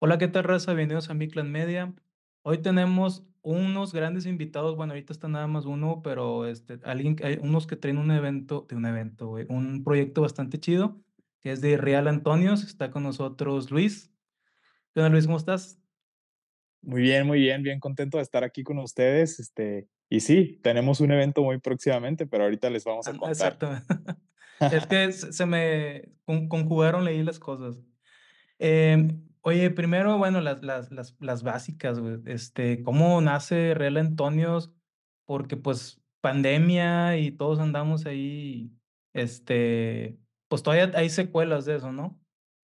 Hola, ¿qué tal, raza? Bienvenidos a Mi Clan Media. Hoy tenemos unos grandes invitados. Bueno, ahorita está nada más uno, pero este, alguien, hay unos que traen un evento, de un evento, güey, un proyecto bastante chido, que es de Real Antonios. Está con nosotros Luis. ¿Qué onda, Luis? ¿Cómo estás? Muy bien, muy bien, bien contento de estar aquí con ustedes. Este, y sí, tenemos un evento muy próximamente, pero ahorita les vamos a Ah, contar. exactamente. Es que se me con- conjugaron, leí las cosas. Em, oye, primero, bueno, las, las, las, las básicas, güey. Este, ¿cómo nace Real Antonios? Porque pues pandemia y todos andamos ahí, este, pues todavía hay secuelas de eso, ¿no?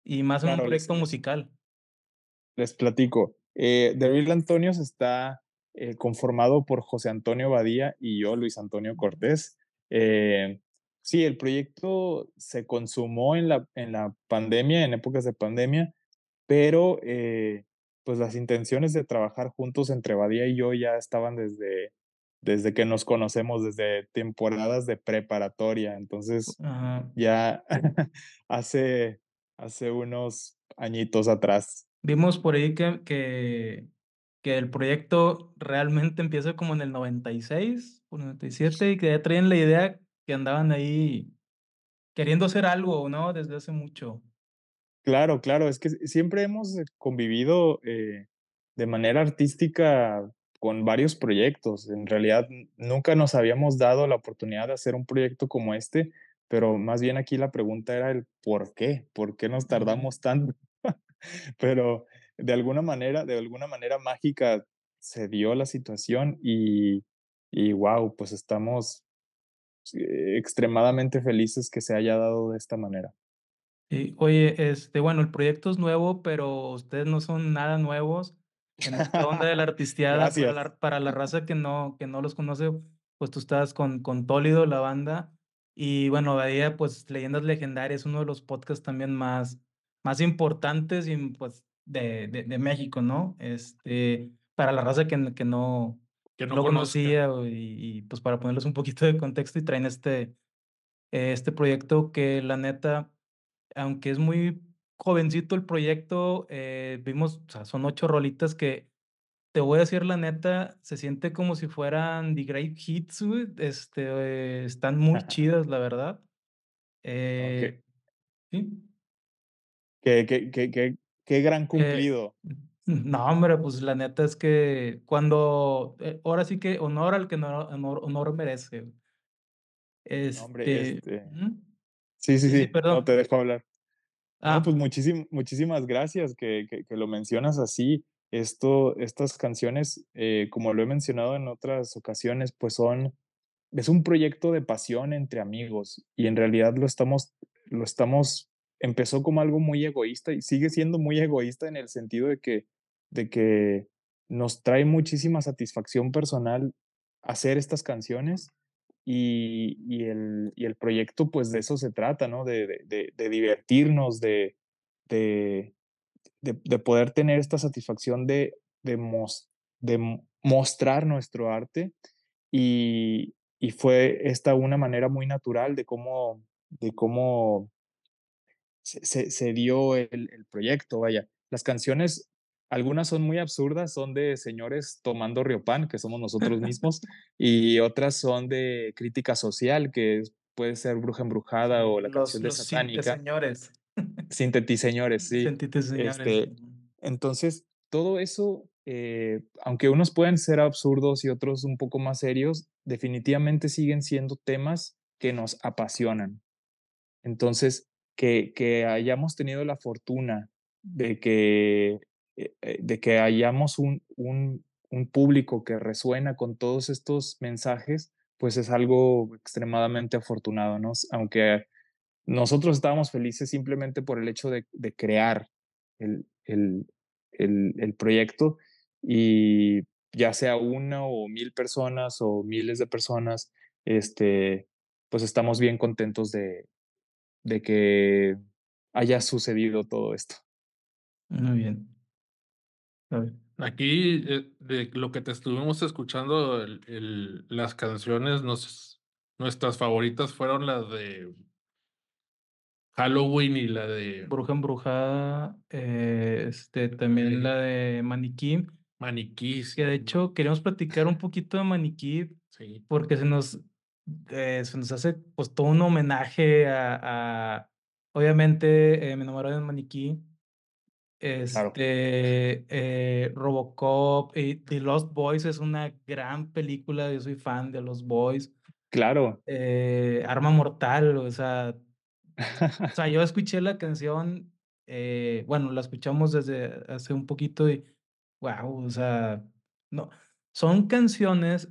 Y más en un Claro, proyecto les, musical. les platico. Eh, The Real Antonios está eh, conformado por José Antonio Badía y yo, Luis Antonio Cortés. Eh, sí, el proyecto se consumó en la, en la pandemia, en épocas de pandemia, pero eh, pues las intenciones de trabajar juntos entre Badía y yo ya estaban desde, desde que nos conocemos, desde temporadas de preparatoria. Entonces, Ajá. ya hace, hace unos añitos atrás. Vimos por ahí que, que, que el proyecto realmente empieza como en el 96 o 97 y que ya traían la idea que andaban ahí queriendo hacer algo, ¿no? Desde hace mucho. Claro, claro, es que siempre hemos eh, convivido eh, de manera artística con varios proyectos. En realidad, nunca nos habíamos dado la oportunidad de hacer un proyecto como este, pero más bien aquí la pregunta era el por qué, por qué nos tardamos tanto. Pero de alguna manera, de alguna manera mágica se dio la situación y, y wow, pues estamos eh, extremadamente felices que se haya dado de esta manera. Sí, oye, este, bueno, el proyecto es nuevo, pero ustedes no son nada nuevos en esta onda de la artisteada para la, para la raza que no, que no los conoce, pues tú estás con, con Tólido, la banda, y bueno, Badía, pues Leyendas Legendarias, uno de los podcasts también más, más importantes y pues de, de, de México, ¿no? Este, para la raza que, que no, Que no lo conocía y, y pues para ponerles un poquito de contexto y traen este, este proyecto que la neta aunque es muy jovencito el proyecto, eh, vimos, o sea, son 8 rolitas que, te voy a decir la neta, se siente como si fueran The Great Hits, este, eh, están muy chidas, la verdad. Eh, qué, sí, qué, qué, qué, qué, qué gran eh, cumplido. no, hombre, pues la neta es que cuando, eh, ahora sí que honor al que honor honor merece. No, hombre, Este, este. Sí, sí, Sí, no te dejo hablar. No, pues Ah, muchísim- muchísimas gracias que, que, que lo mencionas así. Esto, estas canciones, eh, como lo he mencionado en otras ocasiones, pues son, es un proyecto de pasión entre amigos y en realidad lo estamos, lo estamos, empezó como algo muy egoísta y sigue siendo muy egoísta en el sentido de que, de que nos trae muchísima satisfacción personal hacer estas canciones y, el, y el proyecto pues de eso se trata, ¿no? De, de, de, divertirnos, de, de, de, de, poder tener esta satisfacción de, de, mos, de mostrar nuestro arte y, y fue esta una manera muy natural de cómo, de cómo se, se, se dio el, el, proyecto, vaya. Las canciones, algunas son muy absurdas, son de señores tomando riopan, que somos nosotros mismos, y otras son de crítica social, que puede ser Bruja Embrujada o la los canción de los Satánica, señores. Sintetiseñores, sí. Sentite señores. Este, entonces, todo eso, eh, aunque unos pueden ser absurdos y otros un poco más serios, definitivamente siguen siendo temas que nos apasionan. Entonces, que, que hayamos tenido la fortuna de que, de que hayamos un, un, un público que resuena con todos estos mensajes, pues es algo extremadamente afortunado, ¿no? Aunque nosotros estábamos felices simplemente por el hecho de, de crear el, el, el, el, proyecto y ya sea una o mil personas o miles de personas, este, pues estamos bien contentos de, de que haya sucedido todo esto. Muy bien. Aquí, eh, de lo que te estuvimos escuchando, el, el, las canciones, nos, nuestras favoritas fueron las de Halloween y la de Bruja Embrujada, eh, este, también la de Maniquí, Maniquí, que de sí, hecho queríamos platicar un poquito de Maniquí sí. porque se nos, eh, se nos hace pues todo un homenaje a, a- obviamente, me enamoré de Maniquí, Claro, este, eh, Robocop y The Lost Boys es una gran película, yo soy fan de Los Boys, claro. eh, Arma Mortal, o sea, o sea, yo escuché la canción, eh, bueno, la escuchamos desde hace un poquito y, wow, o sea, no, son canciones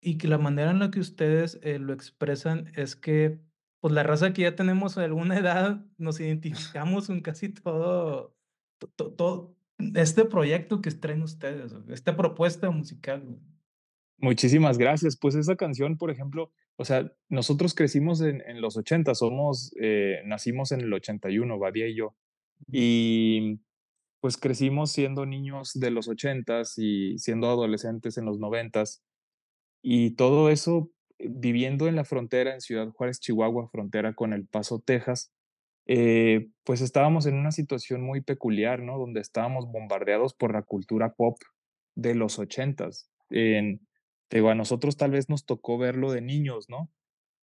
y que la manera en la que ustedes eh, lo expresan es que, pues la raza que ya tenemos alguna edad, nos identificamos con casi todo, to- to- todo, este proyecto que traen ustedes, esta propuesta musical. güey. Muchísimas gracias. Pues esa canción, por ejemplo, o sea, nosotros crecimos en, en los 80, somos, eh, nacimos en el 81, Badía y yo. Y pues crecimos siendo niños de los 80s y siendo adolescentes en los 90s. Y todo eso eh, viviendo en la frontera, en Ciudad Juárez, Chihuahua, frontera con El Paso, Texas, eh, pues estábamos en una situación muy peculiar, ¿no? Donde estábamos bombardeados por la cultura pop de los 80s. En, te digo, a nosotros tal vez nos tocó verlo de niños, ¿no?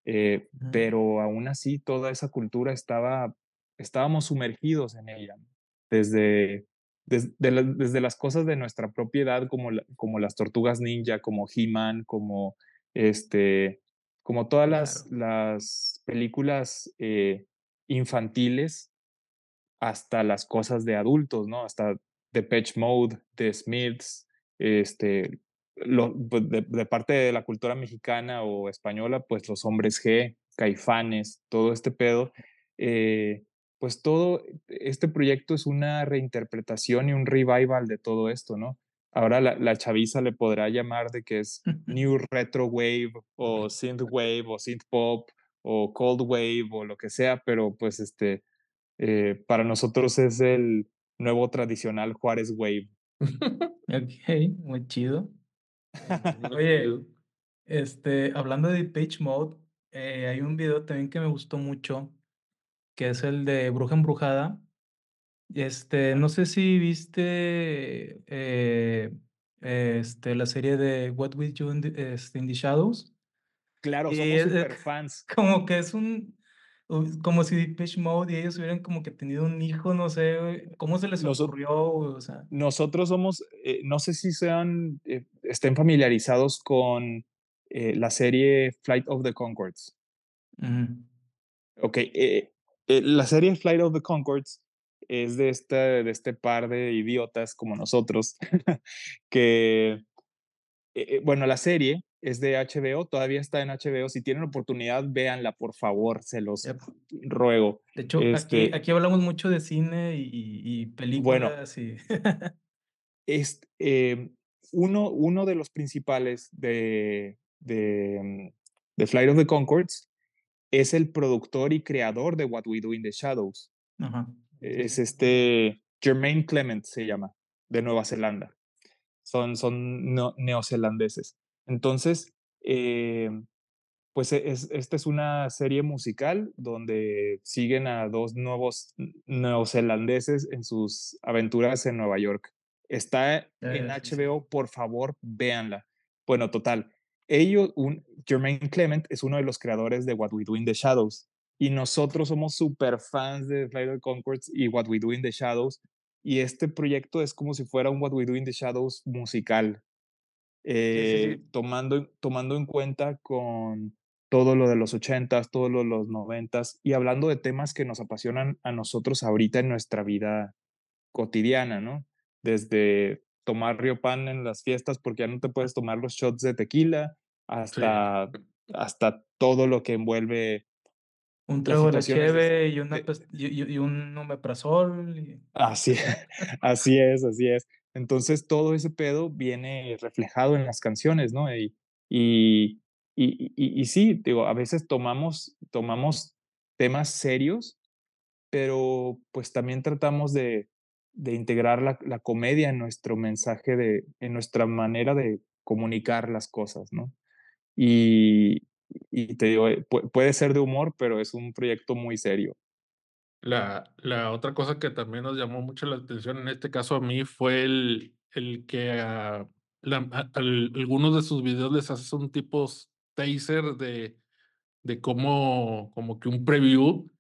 Eh, pero aún así toda esa cultura estaba, estábamos sumergidos en ella, desde, des- de la- desde las cosas de nuestra propiedad, como, la- como las tortugas ninja, como He-Man, como, este, como todas las, Claro. las películas eh, infantiles hasta las cosas de adultos, ¿no? Hasta Depeche Mode, The Smiths, este, lo, pues, de, de parte de la cultura mexicana o española, pues los hombres G, Caifanes, todo este pedo. eh, pues todo este proyecto es una reinterpretación y un revival de todo esto, ¿no? Ahora la, la chaviza le podrá llamar de que es New Retro Wave o Synth Wave o Synth Pop o Cold Wave o lo que sea, pero pues este, eh, para nosotros es el nuevo tradicional Juárez Wave. Ok, muy chido. Oye. Este, hablando de Page Mode, eh, hay un video también que me gustó mucho, que es el de Bruja Embrujada. Este, no sé si viste eh, este, la serie de What We Do in the, este, in the Shadows. Claro, somos es super fans. como que es un, como si Depeche Mode y ellos hubieran como que tenido un hijo, no sé, ¿cómo se les ocurrió? güey? O sea, nosotros somos, eh, no sé si sean, eh, estén familiarizados con eh, la serie Flight of the Concords. ujú, Ok, eh, eh, la serie Flight of the Concords es de este, de este par de idiotas como nosotros que, eh, eh, bueno, la serie es de HBO, todavía está en HBO. Si tienen oportunidad, véanla, por favor, se los yep. ruego. De hecho, aquí, Este, aquí hablamos mucho de cine y, y- y bueno, películas y... eh, uno, uno de los principales de, de, mm, de Flight of the Concords es el productor y creador de What We Do in the Shadows. Ajá. Es este Jermaine Clement se llama, de Nueva Zelanda. Son, son no- neozelandeses. Entonces, eh, pues e- es, esta es una serie musical donde siguen a dos nuevos neozelandeses en sus aventuras en Nueva York. Está en sí, sí. HBO, por favor, véanla. Bueno, total. Ellos, un, Jermaine Clement es uno de los creadores de What We Do in the Shadows y nosotros somos super fans de Flight of the Conchords y What We Do in the Shadows y este proyecto es como si fuera un What We Do in the Shadows musical, Sí, sí, eh, sí. tomando, tomando en cuenta con todo lo de los 80s, todo lo de los 90s y hablando de temas que nos apasionan a nosotros ahorita en nuestra vida cotidiana, ¿no? Desde tomar Riopan en las fiestas porque ya no te puedes tomar los shots de tequila Sí. hasta, hasta todo lo que envuelve Un trago de cheve y, una, y- y un omeprazol. y- Así, así es, así es. Entonces todo ese pedo viene reflejado en las canciones, ¿no? Y, y, y, y- sí, digo, a veces tomamos, tomamos temas serios, pero pues también tratamos de, de integrar la, la comedia en nuestro mensaje, de, en nuestra manera de comunicar las cosas, ¿no? Y, y te digo, eh, pu- puede ser de humor, pero es un proyecto muy serio. La, la otra cosa que también nos llamó mucho la atención, en este caso a mí, fue el, el que a, la- a- al- algunos de sus videos les haces un tipo taser de, de cómo, como que un preview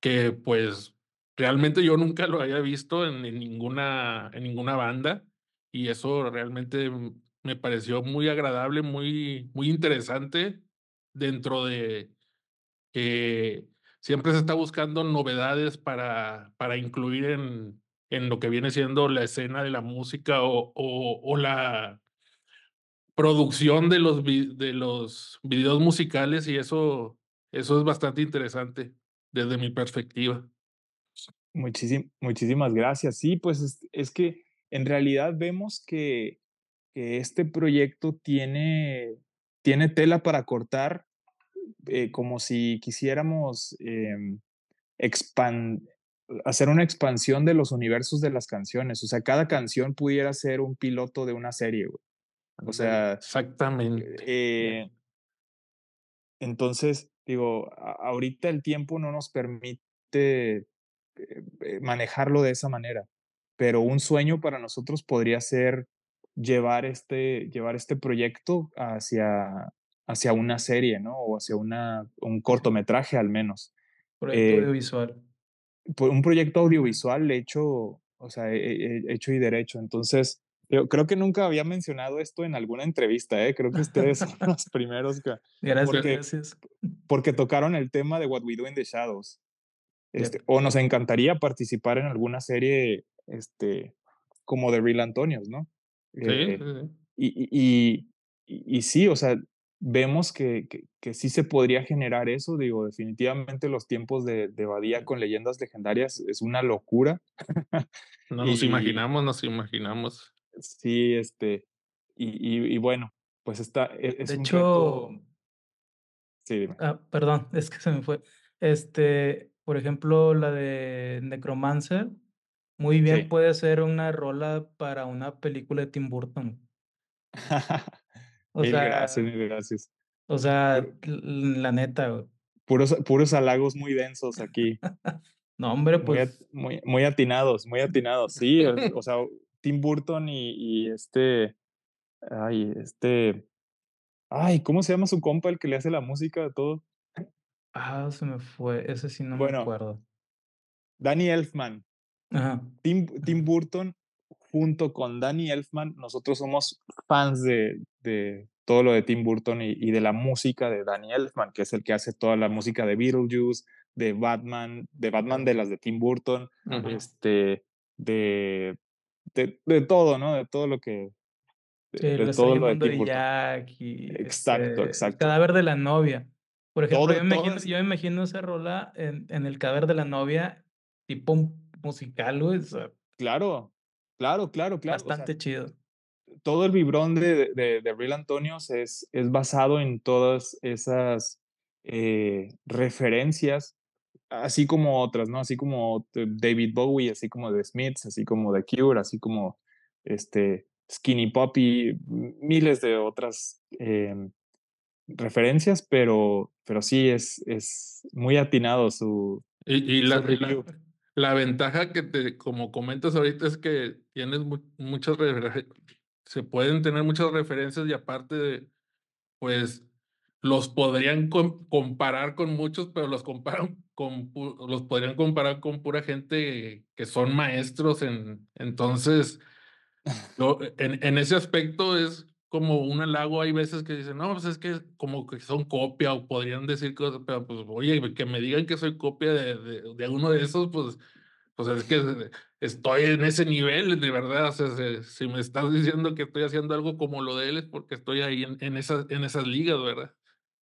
que pues realmente yo nunca lo había visto en, en ninguna, en ninguna banda y eso realmente me pareció muy agradable, muy, muy interesante dentro de que siempre se está buscando novedades para, para incluir en, en lo que viene siendo la escena de la música o, o, la producción de los, de los videos musicales y eso, eso es bastante interesante desde mi perspectiva. Muchísim- muchísimas gracias. Sí, pues es, es que en realidad vemos que, que este proyecto tiene, tiene tela para cortar, eh, como si quisiéramos em, expan- hacer una expansión de los universos de las canciones. O sea, cada canción pudiera ser un piloto de una serie, güey. O sea, Exactamente. eh, entonces, digo, ahorita el tiempo no nos permite eh, manejarlo de esa manera, pero un sueño para nosotros podría ser llevar este, llevar este proyecto hacia, hacia una serie, ¿no? O hacia una, un cortometraje al menos. Proyecto Eh, audiovisual. por un proyecto audiovisual hecho, o sea, he- he- hecho y derecho. Entonces, yo creo que nunca había mencionado esto en alguna entrevista, ¿eh? Creo que ustedes son los primeros que, Gracias, porque, gracias. porque tocaron el tema de What We Do in the Shadows. Este, o nos encantaría participar en alguna serie este, como de Real Antonios, ¿no? Sí, Eh, sí, sí. y, y, y- y sí, o sea, vemos que, que, que sí se podría generar eso. Digo, definitivamente los tiempos de, de Badía con leyendas legendarias es una locura. No nos Y- imaginamos, nos imaginamos. Sí, este, y, y, y bueno, pues está, e- es De un hecho, reto. Sí, dime. ah, perdón, es que se me fue. Este, por ejemplo, la de Necromancer, muy bien Sí. puede ser una rola para una película de Tim Burton. O Mil sea, gracias, mil gracias. o sea, la neta, güey. Puros, puros halagos muy densos aquí. No, hombre, pues, muy, muy atinados, muy atinados. Sí, o, o sea, Tim Burton y, y este, ay, este, ay, ¿cómo se llama su compa el que le hace la música a todo? ah, se me fue, ese sí no me acuerdo. Danny Elfman. Ajá. Tim, Tim Burton junto con Danny Elfman, nosotros somos fans de, de todo lo de Tim Burton y, y de la música de Danny Elfman, que es el que hace toda la música de Beetlejuice, de Batman, de Batman de las de Tim Burton, este, de, de, de todo, ¿no? De todo lo que... De, Sí, de todo lo de Tim Burton. Jack y Exacto, este, el exacto. cadáver de la novia. Por ejemplo, Todo- yo, me imagino, yo me imagino esa rola en, en el cadáver de la novia, tipo musical, güey, o sea, Claro, claro, claro, claro. o sea, bastante chido. Todo el vibrón de, de, de Real Antonios es, es basado en todas esas eh, referencias, así como otras, ¿no? Así como David Bowie, así como de Smiths, así como de Cure, así como este, Skinny Puppy, m- miles de otras eh, referencias, pero, pero sí es, es muy atinado su... Y, y la, Su review. la, la ventaja que te, como comentas ahorita, es que tienes mu- muchas, refer- se pueden tener muchas referencias y aparte, pues, los podrían com- comparar con muchos, pero los comparan con, los podrían comparar con pura gente que son maestros en, entonces, yo, en, en ese aspecto es como un halago, hay veces que dicen, no, pues es que como que son copia o podrían decir cosas, pero pues oye, que me digan que soy copia de, de, de uno de esos, pues, pues es que estoy en ese nivel, de verdad, o sea, si, si me estás diciendo que estoy haciendo algo como lo de él es porque estoy ahí en, en, esas, en esas ligas, ¿verdad?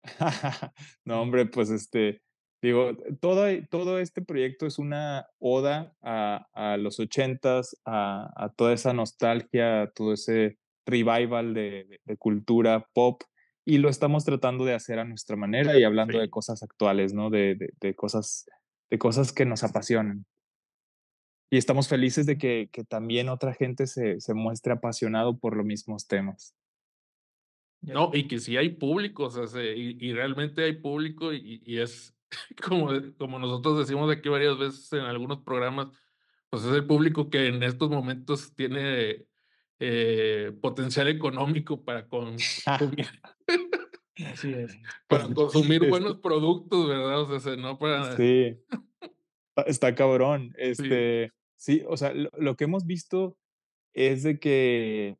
no, hombre, pues este, digo, todo, todo este proyecto es una oda a, a los ochentas, a, a toda esa nostalgia, a todo ese revival de, de- de cultura pop, y lo estamos tratando de hacer a nuestra manera y hablando de cosas actuales, ¿no? De, de cosas, de cosas que nos apasionan. Y estamos felices de que, que también otra gente se, se muestre apasionado por los mismos temas. No, y que sí hay público, o sea, se- y, y realmente hay público y, y es, como, como nosotros decimos aquí varias veces en algunos programas, pues es el público que en estos momentos tiene eh, potencial económico para consumir. Así es. para consumir buenos productos, ¿verdad? O sea, no para... Sí. Está- Está cabrón. Este, sí, o sea, lo, lo que hemos visto es de que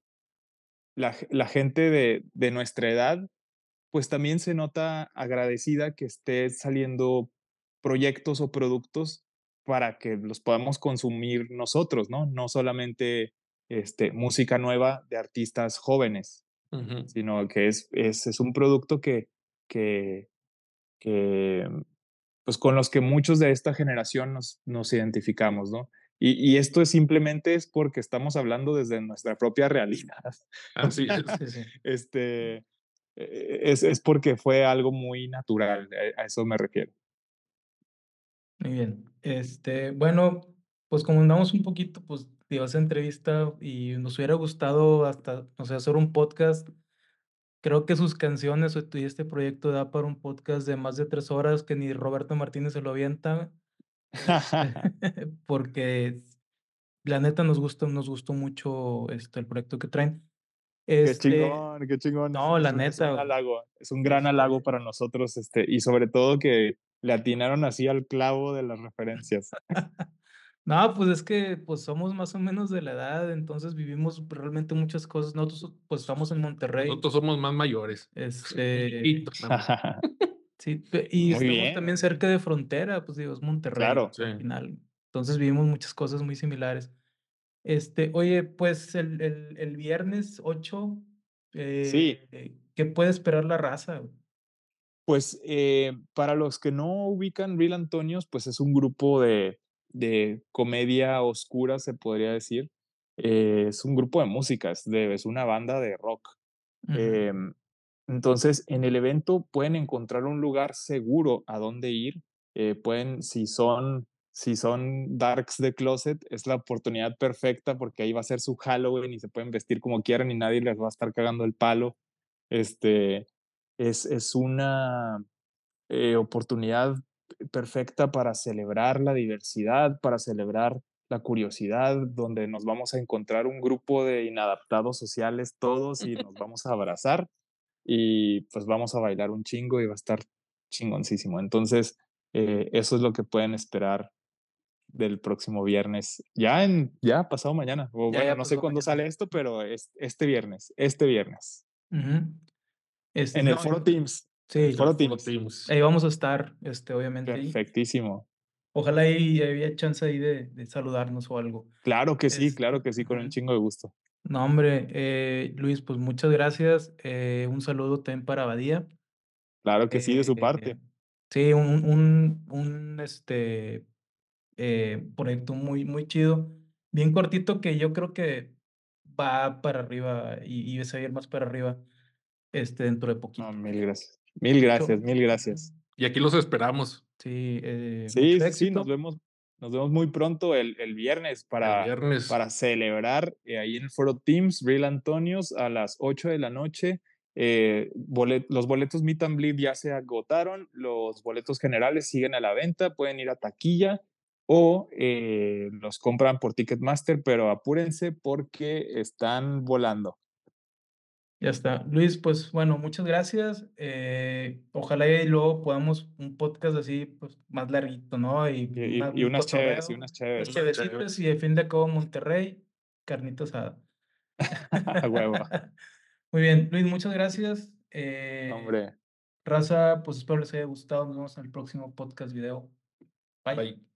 la, la gente de, de nuestra edad, pues también se nota agradecida que esté saliendo proyectos o productos para que los podamos consumir nosotros, ¿no? No solamente este, música nueva de artistas jóvenes, sino que es, es, es un producto que, que, que, pues con los que muchos de esta generación nos, nos identificamos, ¿no? Y, y esto es simplemente es porque estamos hablando desde nuestra propia realidad. Así es. Este, eh, es, es porque fue algo muy natural, a, a eso me refiero. Muy bien. Este, bueno, pues como andamos un poquito, pues, digo, esa entrevista y nos hubiera gustado hasta, no sé, hacer un podcast. Creo que sus canciones o y este proyecto da para un podcast de más de tres horas que ni Roberto Martínez se lo avienta. Porque la neta nos gusta, nos gustó mucho este, el proyecto que traen. Qué Este, chingón, qué chingón. no, la es un- es neta, un halago, es un gran halago Este- para nosotros, este, y sobre todo que le atinaron así al clavo de las referencias. No, pues es que pues somos más o menos de la edad, entonces vivimos realmente muchas cosas. Nosotros pues estamos en Monterrey. Nosotros somos más mayores. Este. Sí, y Muy estamos bien. también cerca de frontera, pues digo, es Monterrey Claro. Sí. al final. Entonces vivimos muchas cosas muy similares. Este, oye, pues el, el, el viernes 8, Sí. eh, ¿qué puede esperar la raza? Pues eh, para los que no ubican Real Antonios, pues es un grupo de, de comedia oscura, se podría decir. Eh, es un grupo de música, es, de- es una banda de rock. Ujú. Em, entonces, en el evento pueden encontrar un lugar seguro a dónde ir. Eh, pueden, si son, si son darks de closet, es la oportunidad perfecta porque ahí va a ser su Halloween y se pueden vestir como quieran y nadie les va a estar cagando el palo. Este, es, es una eh, oportunidad perfecta para celebrar la diversidad, para celebrar la curiosidad, donde nos vamos a encontrar un grupo de inadaptados sociales todos y nos vamos a abrazar y pues vamos a bailar un chingo y va a estar chingoncísimo. Entonces, eh, eso es lo que pueden esperar del próximo viernes, ya en, ya pasado mañana, o Ya, bueno, ya no sé cuándo mañana. sale esto, pero es este viernes, este viernes. Este, en el Foro y- Teams, Sí, Foro Teams. Teams. ahí vamos a estar, este, obviamente. ahí. perfectísimo. Ojalá ahí había chance ahí de, de saludarnos o algo. Claro que sí, Este, claro que sí, con un ujú. chingo de gusto. No, hombre, eh, Luis, pues muchas gracias. eh, un saludo también para Badía. Claro que sí, de su Eh, parte. Sí, un, un, un este, proyecto muy, muy chido. Bien cortito que yo creo que va para arriba y, y va a ir más para arriba este, dentro de poquito. No, mil gracias. Mil Mucho- gracias, mil gracias. Y aquí los esperamos Sí, eh, Sí, sí, nos vemos, nos vemos muy pronto el, el viernes el para, viernes. para celebrar eh, ahí en el Foro Teams, Real Antonios, a las 8 de la noche. Eh, bolet- los boletos Meet and Bleed ya se agotaron, los boletos generales siguen a la venta, pueden ir a taquilla o eh, los compran por Ticketmaster, pero apúrense porque están volando. Ya está. Luis, pues bueno, muchas gracias. eh, ojalá y luego podamos un podcast así, pues más larguito, ¿no? Y, Y, y- una- y un unas chéveres, y unas unas chéveres. chevecitas y de fin de cabo Monterrey, carnita asada. A huevo. Muy bien, Luis, muchas gracias. eh, Hombre. Raza, pues espero les haya gustado. Nos vemos en el próximo podcast video. Bye. Bye.